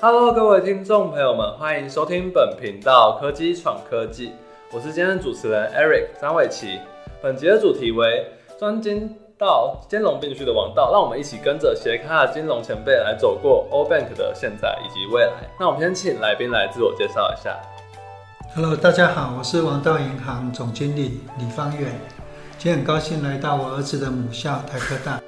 Hello，各位听众朋友们，欢迎收听本频道《科技闯科技》，我是今天的主持人 Eric 张伟奇。本节的主题为专精到兼容并蓄的王道，让我们一起跟着斜卡金融前辈来走过 O Bank 的现在以及未来。那我们先请来宾来自我介绍一下。Hello，大家好，我是王道银行总经理李方远，今天很高兴来到我儿子的母校台科大，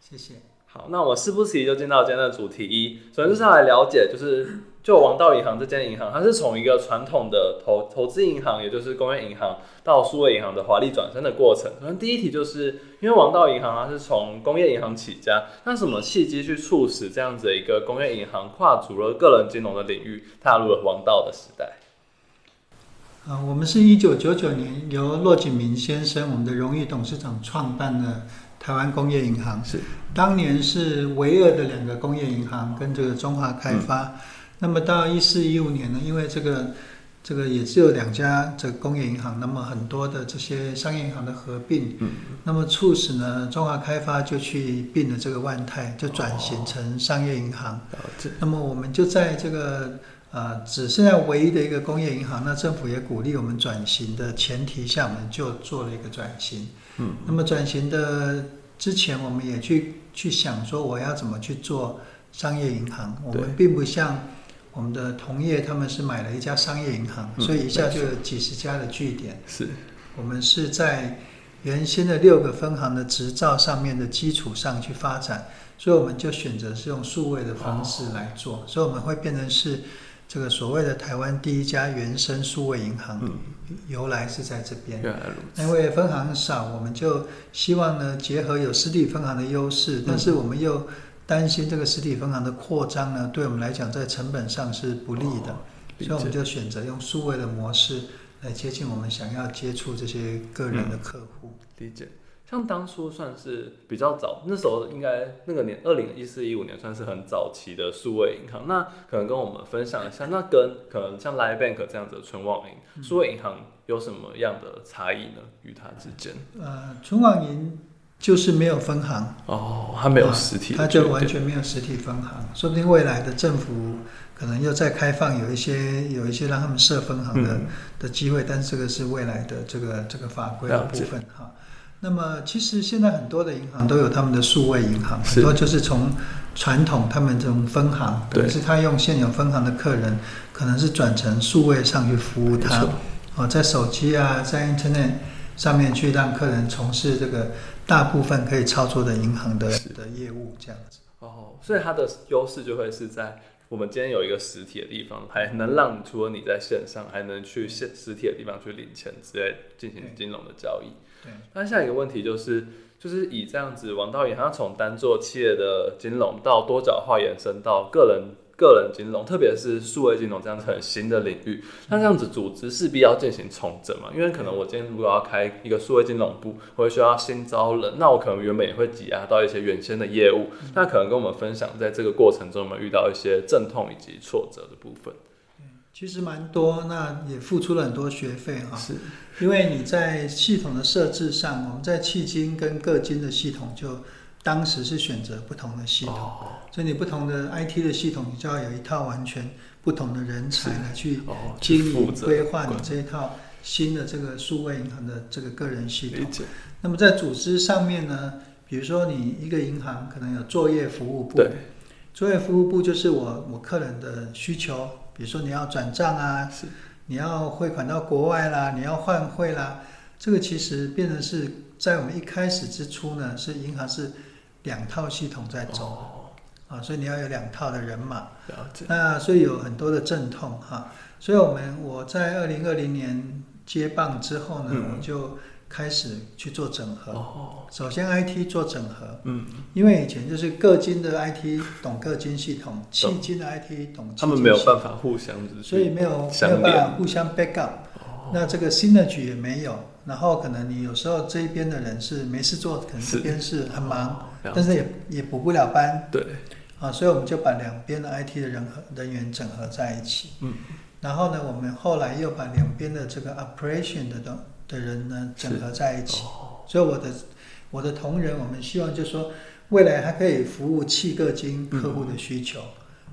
谢谢。好，那我事不宜迟就进到今天的主题一，首先就是要来了解，就是就王道银行这间银行，它是从一个传统的投投资银行，也就是工业银行，到数位银行的华丽转身的过程。可能第一题就是因为王道银行它是从工业银行起家，那什么契机去促使这样子的一个工业银行跨足了个人金融的领域，踏入了王道的时代？啊，我们是一九九九年由骆景明先生，我们的荣誉董事长创办的。台湾工业银行是当年是唯二的两个工业银行跟这个中华开发。那么到一四一五年呢，因为这个这个也只有两家这个工业银行，那么很多的这些商业银行的合并，嗯，那么促使呢中华开发就去并了这个万泰，就转型成商业银行。那么我们就在这个呃只剩下唯一的一个工业银行，那政府也鼓励我们转型的前提下，我们就做了一个转型。嗯，那么转型的之前，我们也去去想说，我要怎么去做商业银行？我们并不像我们的同业，他们是买了一家商业银行，所以一下就有几十家的据点。是，我们是在原先的六个分行的执照上面的基础上去发展，所以我们就选择是用数位的方式来做，所以我们会变成是。这个所谓的台湾第一家原生数位银行，由来是在这边。因为分行少，我们就希望呢结合有实体分行的优势，但是我们又担心这个实体分行的扩张呢，对我们来讲在成本上是不利的，所以我们就选择用数位的模式来接近我们想要接触这些个人的客户。理解。像当初算是比较早，那时候应该那个年二零一四一五年算是很早期的数位银行。那可能跟我们分享一下，那跟可能像 Live Bank 这样子的存网银，数位银行有什么样的差异呢？与它之间？呃，存网银就是没有分行哦，它没有实体，它就完全没有实体分行。说不定未来的政府可能又再开放有一些有一些让他们设分行的的机会，但是这个是未来的这个这个法规的部分哈。那么，其实现在很多的银行都有他们的数位银行，很多就是从传统他们这种分行，可是他用现有分行的客人，可能是转成数位上去服务他，哦，在手机啊，在 Internet 上面去让客人从事这个大部分可以操作的银行的的业务，这样子。哦，所以它的优势就会是在我们今天有一个实体的地方，还能让除了你在线上，还能去现实体的地方去领钱之类进行金融的交易。对，那下一个问题就是，就是以这样子王道银行从单做企业的金融到多角化延伸到个人个人金融，特别是数位金融这样子很新的领域，那这样子组织势必要进行重整嘛？因为可能我今天如果要开一个数位金融部，我会需要新招人，那我可能原本也会挤压到一些原先的业务，那可能跟我们分享在这个过程中有没有遇到一些阵痛以及挫折的部分。其实蛮多，那也付出了很多学费哈。是，因为你在系统的设置上，我们在迄今跟各金的系统，就当时是选择不同的系统，所以你不同的 IT 的系统，你就要有一套完全不同的人才来去经营规划你这一套新的这个数位银行的这个个人系统。那么在组织上面呢，比如说你一个银行可能有作业服务部，作业服务部就是我我客人的需求。比如说你要转账啊，是。你要汇款到国外啦，你要换汇啦，这个其实变成是在我们一开始之初呢，是银行是两套系统在走，啊，所以你要有两套的人马，那所以有很多的阵痛哈，所以我们我在二零二零年接棒之后呢，我就。开始去做整合，首先 IT 做整合，嗯，因为以前就是各金的 IT 懂各金系统，迄金的 IT 懂，他们没有办法互相，所以没有没有办法互相 backup，那这个 synergy 也没有，然后可能你有时候这一边的人是没事做，可能这边是很忙，但是也也补不了班，对，啊，所以我们就把两边的 IT 的人和人员整合在一起，嗯，然后呢，我们后来又把两边的这个 operation 的东。的人呢整合在一起，所以我的我的同仁，我们希望就是说，未来还可以服务七个金客户的需求，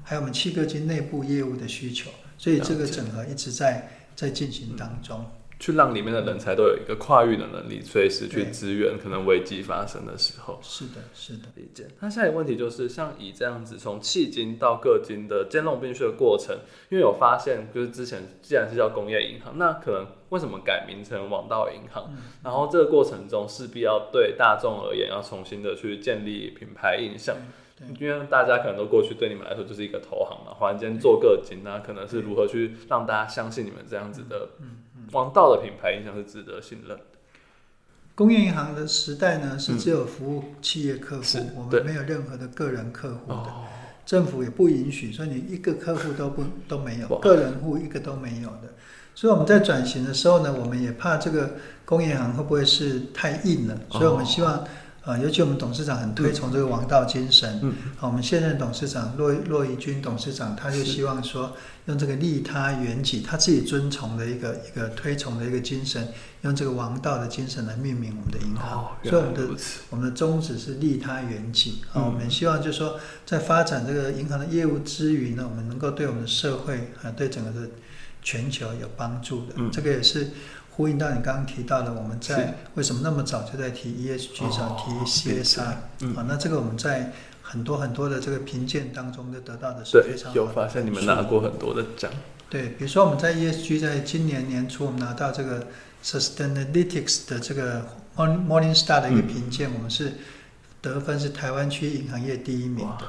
还有我们七个金内部业务的需求，所以这个整合一直在在进行当中。去让里面的人才都有一个跨域的能力，随时去支援可能危机发生的时候。是的，是的。理解。那下一个问题就是，像以这样子从迄今到各金的兼容并蓄的过程，因为有发现，就是之前既然是叫工业银行，那可能为什么改名成网道银行？然后这个过程中势必要对大众而言要重新的去建立品牌印象。因为大家可能都过去对你们来说就是一个投行嘛，忽然间做个金，那可能是如何去让大家相信你们这样子的王道的品牌印象是值得信任的。工业银行的时代呢，是只有服务企业客户，我们没有任何的个人客户的，哦，政府也不允许，所以你一个客户都不都没有，个人户一个都没有的。所以我们在转型的时候呢，我们也怕这个工业银行会不会是太硬了，所以我们希望。呃，尤其我们董事长很推崇这个王道精神。嗯，好，我们现任董事长骆骆怡君董事长，他就希望说，用这个利他缘己，他自己遵从的一个一个推崇的一个精神，用这个王道的精神来命名我们的银行。所以我们的。我们的宗旨是利他缘己啊，嗯我们希望就是说，在发展这个银行的业务之余呢，我们能够对我们的社会啊，对整个的全球有帮助的。嗯这个也是呼应到你刚刚提到的，我们在为什么那么早就在提 ESG，上哦提 CSR 嗯啊？那这个我们在很多很多的这个评鉴当中都得到的是非常，有发现你们拿过很多的奖。对，比如说我们在 ESG 在今年年初，我们拿到这个 Sustainalytics 的这个 Morning Morningstar 的一个嗯评鉴，我们是得分是台湾区银行业第一名的。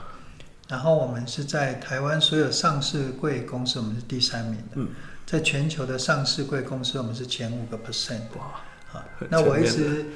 然后我们是在台湾所有上市贵公司，我们是第三名的。嗯在全球的上市贵公司，我们是前五个 percent 哇，啊。那我一直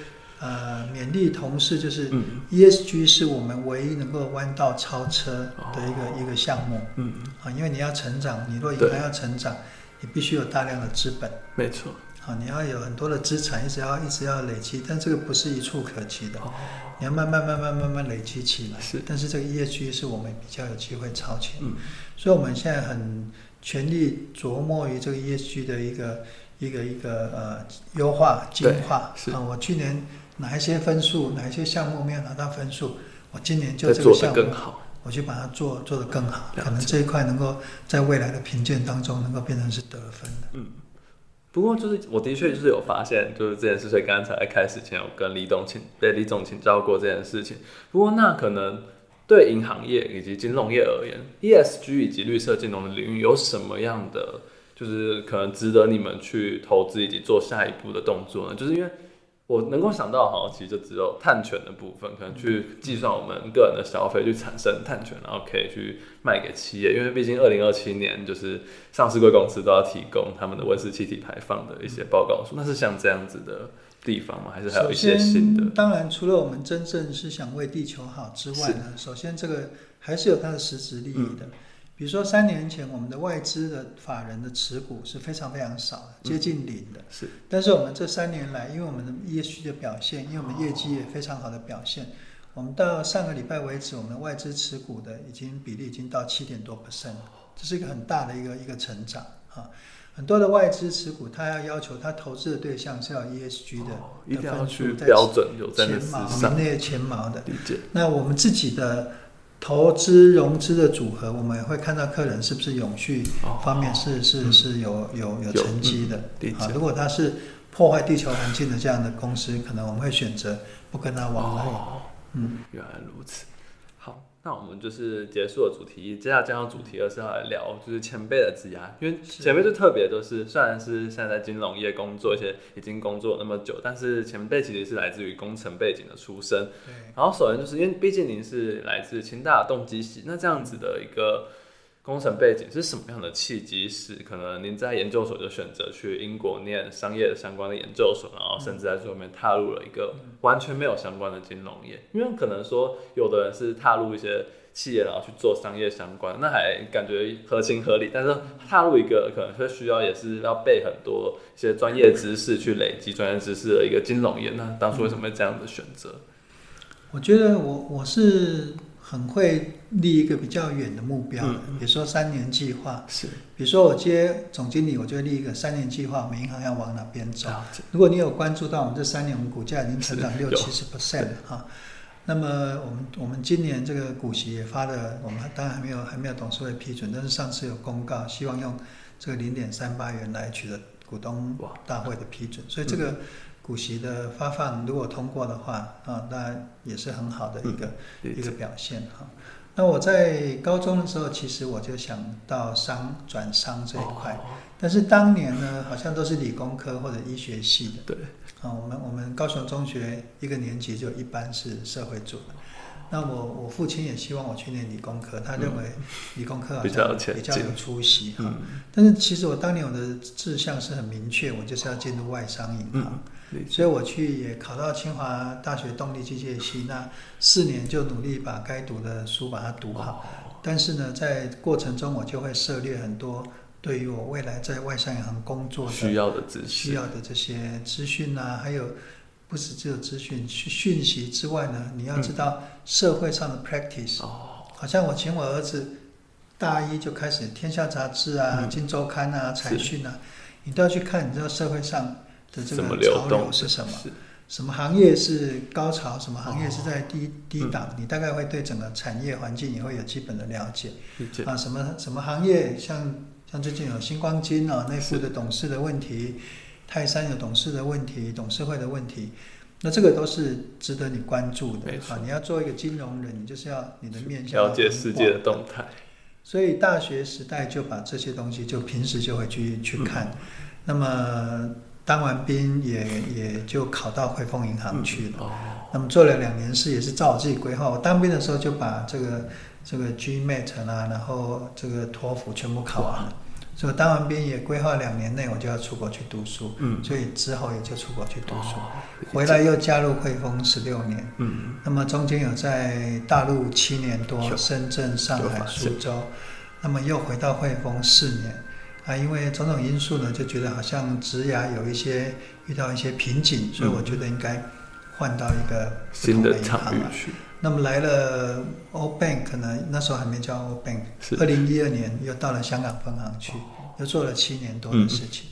呃勉励同事，就是嗯。ESG 是我们唯一能够弯道超车的一个、一个项目。嗯，啊，因为你要成长，你若银行要成长，你必须有大量的资本，没错。啊，你要有很多的资产，一直要一直要累积，但这个不是一触可及的，哦，你要慢慢慢慢慢慢累积起来。是。但是这个 ESG 是我们比较有机会超前，嗯，所以我们现在很全力琢磨于这个 ESG 的一个一个一个呃优化进化。是啊，我去年哪一些分数，哪一些项目没有拿到分数，我今年就这个项目更好。我去把它做做得更好，可能这一块能够在未来的评鉴当中能够变成是得分的。嗯，不过就是我的确就是有发现，就是这件事，所以刚才开始前有跟李总请被李总请教过这件事情。不过那可能对银行业以及金融业而言，ESG 以及绿色金融的领域有什么样的就是可能值得你们去投资以及做下一步的动作呢？就是因为我能够想到，好其实就只有碳权的部分，可能去计算我们个人的消费，去产生碳权，然后可以去卖给企业。因为毕竟二零二七年就是上市贵公司都要提供他们的温室气体排放的一些报告书。那是像这样子的地方吗？还是还有首一些新的先，？当然除了我们真正是想为地球好之外呢，首先这个还是有它的实质利益嗯的。比如说三年前，我们的外资的法人的持股是非常非常少的，接近零的。是但是我们这三年来，因为我们的 ESG 的表现，因为我们业绩也非常好的表现，我们到上个礼拜为止，我们的外资持股的已经比例已经到七点多 percent 了，这是一个很大的一个一个成长啊。很多的外资持股，它要要求它投资的对象是要 ESG 的，哦一定要分数在去标准有在那前茅，名列前茅的。理解。那我们自己的投资融资的组合，我们也会看到客人是不是永续哦方面是是嗯是有有有有成绩的啊。如果他是破坏地球环境的这样的公司，可能我们会选择不跟他往来。哦，嗯，原来如此。好，那我们就是结束了主题一，接下来进入主题二是要来聊就是前辈的职涯，因为前辈最特别就是，虽然是现在在金融业工作，一些已经工作那么久，但是前辈其实是来自于工程背景的出身。对。然后首先就是因为毕竟您是来自清大动机系，那这样子的一个工程背景是什么样的契机使可能您在研究所就选择去英国念商业相关的研究所，然后甚至在最后面踏入了一个完全没有相关的金融业？因为可能说有的人是踏入一些企业然后去做商业相关，那还感觉合情合理，但是踏入一个可能会需要也是要背很多一些专业知识去累积专业知识的一个金融业，那当初为什么会这样的选择？我觉得我我是很会立一个比较远的目标，嗯比如说三年计划。是。比如说我接总经理，我就会立一个三年计划，我们银行要往哪边走。如果你有关注到我们这三年，我们股价已经成长六七十 percent 哈。那么我们我们今年这个股息也发了，我们当然还没有还没有董事会批准，但是上次有公告，希望用这个零点三八元来取得股东大会的批准，所以这个股息的发放如果通过的话，啊，当然也是很好的一个一个表现哈。那我在高中的时候，其实我就想到商转商这一块，但是当年呢，好像都是理工科或者医学系的。对。啊，我们我们高雄中学一个年级就一般是社会组的。那我我父亲也希望我去念理工科，他认为理工科好像比较有出息哈。但是其实我当年我的志向是很明确，我就是要进入外商银行。所以我去也考到清华大学动力机械系，那四年就努力把该读的书把它读好。但是呢，在过程中我就会涉猎很多对于我未来在外商银行工作需要的资需要的这些资讯啊，还有不是只有资讯讯息之外呢，你要知道社会上的 practice。哦，好像我请我儿子大一就开始《天下杂志》啊，《金周刊》啊，《财讯》啊，你都要去看，你知道社会上。的这个潮流是什么？什么行业是高潮？什么行业是在低低档？你大概会对整个产业环境也会有基本的了解。啊，什么什么行业？像像最近有星光金啊，内部的董事的问题，泰山有董事的问题，董事会的问题，那这个都是值得你关注的。啊，你要做一个金融人，你就是要你的面向了解世界的动态。所以大学时代就把这些东西，就平时就会去去看。那么。当完兵也也就考到汇丰银行去了，那么做了两年事，也是照我自己规划。我当兵的时候就把这个这个 GMAT 啊，然后这个托福全部考完了。所以当完兵也规划两年内我就要出国去读书，嗯。所以之后也就出国去读书，回来又加入汇丰十六年。嗯。那么中间有在大陆七年多，深圳、上海、苏州，那么又回到汇丰四年。啊，因为种种因素呢，就觉得好像职涯有一些遇到一些瓶颈，所以我觉得应该换到一个新的场域去。那么来了 O Bank 呢，那时候还没叫 O Bank，二零一二年又到了香港分行去，又做了七年多的事情。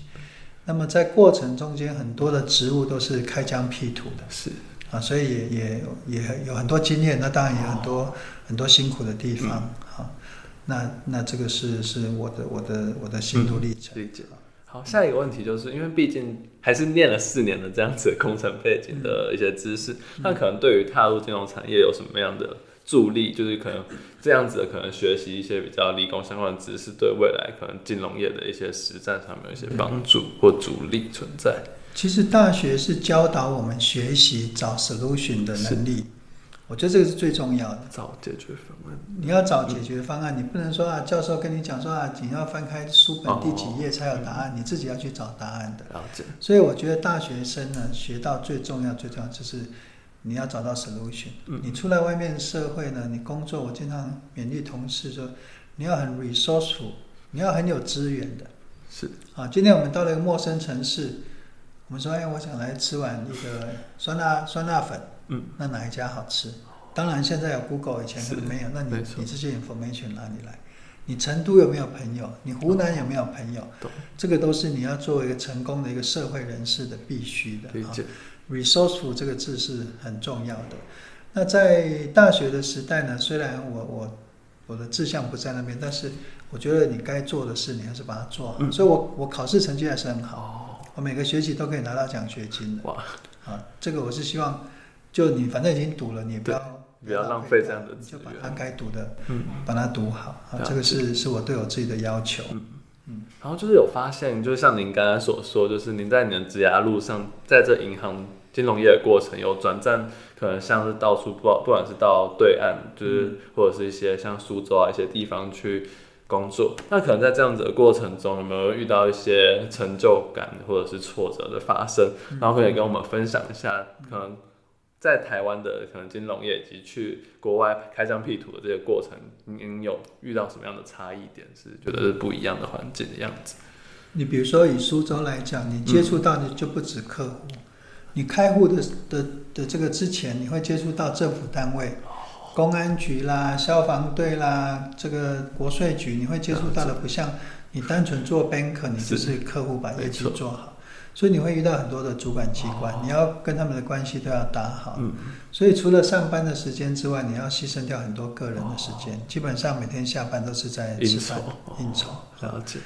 那么在过程中间，很多的职务都是开疆辟土的，是啊，所以也也也有很多经验，那当然也很多很多辛苦的地方啊。那那这个是是我的我的我的心路历程。理解好，下一个问题就是，因为毕竟还是念了四年的这样子工程背景的一些知识，那可能对于踏入金融产业有什么样的助力？就是可能这样子的，可能学习一些比较理工相关的知识，对未来可能金融业的一些实战上面有一些帮助或阻力存在。其实大学是教导我们学习找 solution 的能力。我觉得这个是最重要的，找解决方案。你要找解决方案，你不能说啊，教授跟你讲说啊，你要翻开书本第几页才有答案，你自己要去找答案的。了解。所以我觉得大学生呢，学到最重要、最重要就是你要找到 solution。你出来外面社会呢，你工作，我经常勉励同事说，你要很 resourceful，你要很有资源的。是。啊，今天我们到了一个陌生城市，我们说，哎，我想来吃碗那个酸辣酸辣粉。嗯，那哪一家好吃？当然现在有 Google，以前可能没有。那你你这些 information 哪里来？你成都有没有朋友？你湖南有没有朋友？这个都是你要作为一个成功的一个社会人士的必须的。resourceful 这个字是很重要的。那在大学的时代呢，虽然我我我的志向不在那边，但是我觉得你该做的事，你还是把它做好。所以我我考试成绩还是很好，我每个学期都可以拿到奖学金的。哇！啊，这个我是希望。就你反正已经读了，你不要不要浪费这样的就把它该读的，嗯，把它读好啊。这个是是我对我自己的要求。嗯，然后就是有发现，就是像您刚才所说，就是您在你的职涯路上，在这银行金融业的过程，有转战，可能像是到处不不管是到对岸，就是或者是一些像苏州啊一些地方去工作。那可能在这样子的过程中，有没有遇到一些成就感或者是挫折的发生？然后可以跟我们分享一下，可能。在台湾的可能金融业以及去国外开疆辟土的这个过程，您有遇到什么样的差异点？是觉得是不一样的环境的样子？你比如说以苏州来讲，你接触到的就不止客户，你开户的的的这个之前，你会接触到政府单位，公安局啦、消防队啦、这个国税局，你会接触到的不像你单纯做 banker，你就是客户把业绩做好。所以你会遇到很多的主管机关，哦你要跟他们的关系都要打好。嗯，所以除了上班的时间之外，你要牺牲掉很多个人的时间。哦基本上每天下班都是在吃饭、应酬。了解，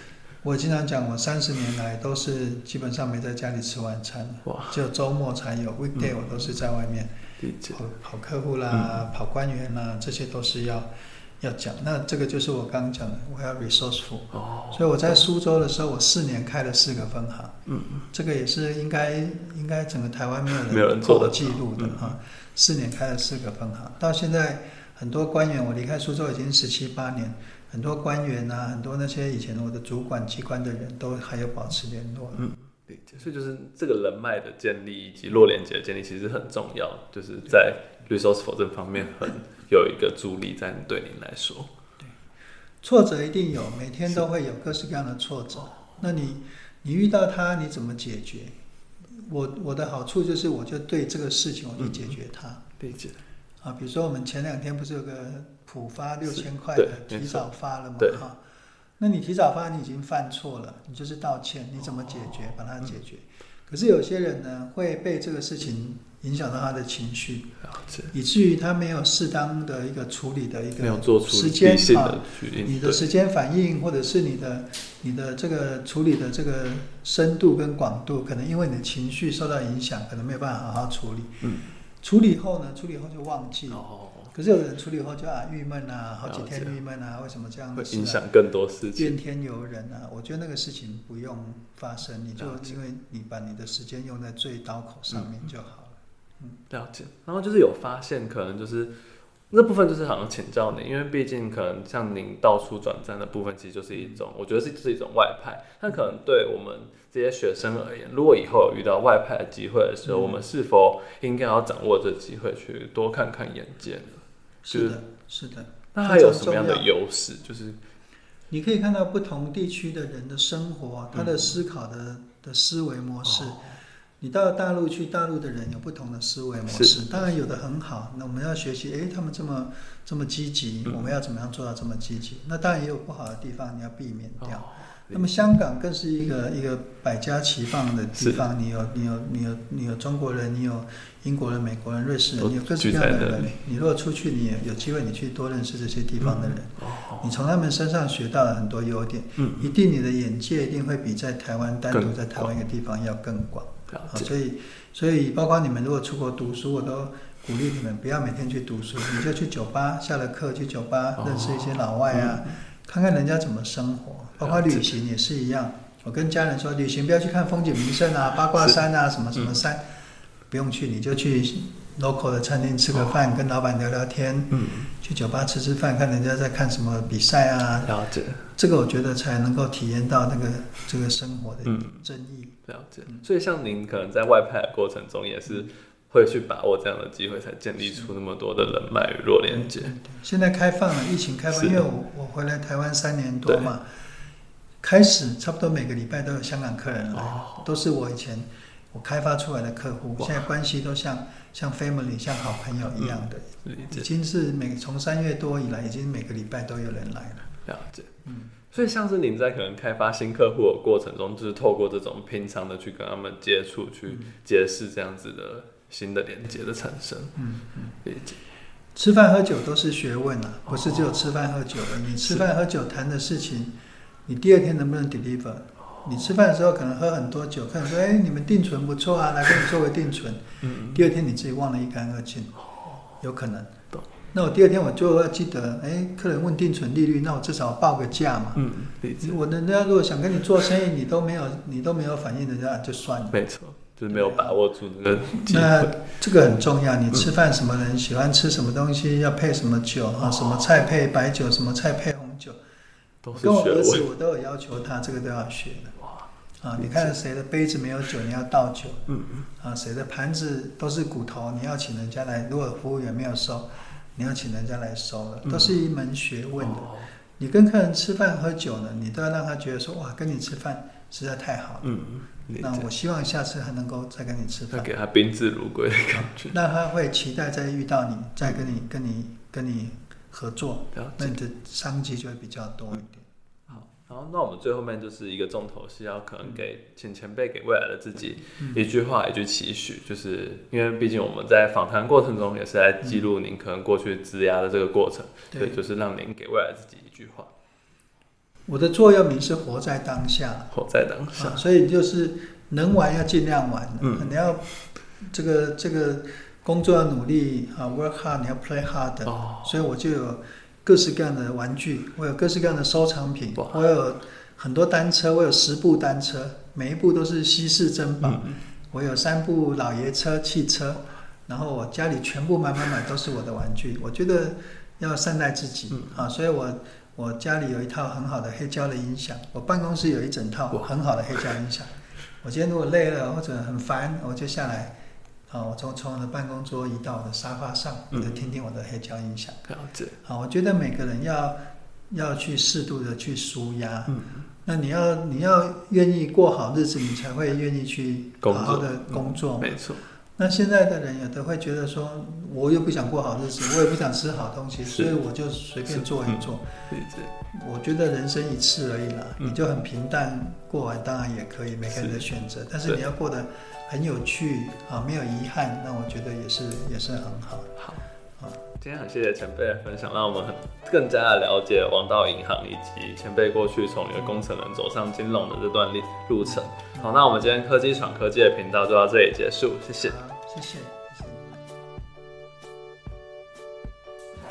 我经常讲，我三十年来都是基本上没在家里吃晚餐，哇，只有周末才有。weekday 我都是在外面理解，跑跑客户啦、跑官员啦，这些都是要要讲。那这个就是我刚刚讲的，我要 resourceful。哦，所以我在苏州的时候，我四年开了四个分行，嗯。嗯，这个也是应该应该整个台湾没有人没有人做的。记录的嗯。啊。四年开了四个分行，到现在很多官员，我离开苏州已经十七八年，很多官员啊，很多那些以前我的主管机关的人都还有保持联络。嗯所以就是这个人脉的建立以及弱连接的建立，其实很重要，就是在 resourceful 这方面很有一个助力在对您来说。挫折一定有，每天都会有各式各样的挫折。那你你遇到它，你怎么解决？我我的好处就是，我就对这个事情我去解决它。理解，啊，比如说我们前两天不是有个普发六千块的提早发了嘛？对哈，那你提早发，你已经犯错了，你就是道歉，你怎么解决？把它解决。可是有些人呢，会被这个事情影响到他的情绪，以至于他没有适当的一个处理的一没有个做出时间啊你的时间反应，或者是你的你的这个处理的这个深度跟广度，可能因为你的情绪受到影响，可能没有办法好好处理。嗯，处理后呢，处理后就忘记了。哦，可是有人处理后就啊郁闷啊，好几天郁闷啊，为什么这样子、会影啊？响更多事情。怨天尤人啊！我觉得那个事情不用发生，你就因为你把你的时间用在最刀口上面就好了。嗯了解，然后就是有发现，可能就是那部分就是好像请教你，因为毕竟可能像您到处转战的部分，其实就是一种，我觉得是是一种外派。但可能对我们这些学生而言，如果以后有遇到外派的机会的时候，嗯我们是否应该要掌握这机会去多看看眼界呢？就是是的，是的。那还有什么样的优势？就是你可以看到不同地区的人的生活，他嗯的思考的的思维模式。哦你到大陆去，大陆的人有不同的思维模式，当然有的很好。那我们要学习，哎，他们这么这么积极，嗯我们要怎么样做到这么积极？那当然也有不好的地方，你要避免掉。哦，那么香港更是一个一个百家齐放的地方，你有你有你有你有中国人，你有英国人、美国人、瑞士人，你有各式各样的人。你如果出去，你也有机会，你去多认识这些地方的人，哦，你从他们身上学到了很多优点，嗯，一定你的眼界一定会比在台湾单独在台湾一个地方要更广。了啊，所以所以包括你们如果出国读书，我都鼓励你们不要每天去读书，你就去酒吧，下了课去酒吧哦。认识一些老外啊，看看人家怎么生活，包括旅行也是一样。我跟家人说，旅行不要去看风景名胜啊、八卦山啊、什么什么山，不用去，你就去 local 的餐厅吃个饭，跟老板聊聊天，嗯，去酒吧吃吃饭，看人家在看什么比赛啊，了解，这个我觉得才能够体验到那个这个生活的嗯。真意。了解。所以像您可能在外派的过程中，也是会去把握这样的机会，才建立出那么多的人脉与弱连接。现在开放了，疫情开放，因为我我回来台湾三年多嘛，开始差不多每个礼拜都有香港客人来，哦，都是我以前我开发出来的客户，现在关系都像像 family 像好朋友一样的。已经是每从三月多以来，已经每个礼拜都有人来了。了解，嗯，所以像是你们在可能开发新客户的过程中，就是透过这种平常的去跟他们接触，去揭示这样子的新的连接的产生。嗯嗯，理解，吃饭喝酒都是学问啊，不是只有吃饭喝酒而已。你吃饭喝酒谈的事情，你第二天能不能 deliver？你吃饭的时候可能喝很多酒，客人说：“哎，你们定存不错啊，来给你做个定存。”嗯，第二天你自己忘得一干二净，有可能。那我第二天我就要记得，哎，客人问定存利率，那我至少报个价嘛。嗯，我人家如果想跟你做生意，你都没有，你都没有反应，人家就算了。没错，就是没有把握住那那。这个很重要，你吃饭什么人喜欢吃什么东西，要配什么酒啊？什么菜配白酒，什么菜配。都是跟我。儿子我都有要求他，这个都要学的。哇，啊，你看谁的杯子没有酒，你要倒酒。嗯嗯，啊，谁的盘子都是骨头，你要请人家来。如果服务员没有收，你要请人家来收了，嗯都是一门学问的。哦你跟客人吃饭喝酒呢，你都要让他觉得说，哇，跟你吃饭实在太好了。嗯，理那我，希望下次还能够再跟你吃饭，要给他宾至如归的感觉。那他会期待再遇到你，再跟你、跟你、跟你合作，了解，那你的商机就会比较多一点。然后，那我们最后面就是一个重头戏，要可能给请前辈给未来的自己一句话，一句期许，就是因为毕竟我们在访谈过程中也是在记录您可能过去职涯的这个过程，对，就是让您给未来自己一句话。我的座右铭是活在当下，活在当下，所以就是能玩要尽量玩，嗯，你要这个这个工作要努力啊，work hard，你要 play hard，哦，所以我就有。各式各样的玩具，我有各式各样的收藏品，我有很多单车，我有十部单车，每一部都是稀世珍宝。我有三部老爷车、汽车，然后我家里全部买买买都是我的玩具。我觉得要善待自己啊，所以我我家里有一套很好的黑胶的音响，我办公室有一整套很好的黑胶音响。我今天如果累了或者很烦，我就下来。啊，我从从我的办公桌移到我的沙发上，我就听听我的黑胶音响。了解。好，我觉得每个人要要去适度的去舒压。嗯。那你要你要愿意过好日子，你才会愿意去好好的工作。没错。那现在的人有的会觉得说，我又不想过好日子，我也不想吃好东西，所以我就随便做一做。对我觉得人生一次而已啦，你就很平淡过完，当然也可以，每个人的选择。但是你要过得。很有趣啊，没有遗憾，那我觉得也是也是很好。好，啊，今天很谢谢前辈的分享，让我们很更加的了解王道银行以及前辈过去从一个工程人走上金融的这段历路程。好，那我们今天科技闯科技的频道就到这里结束，谢谢，谢谢。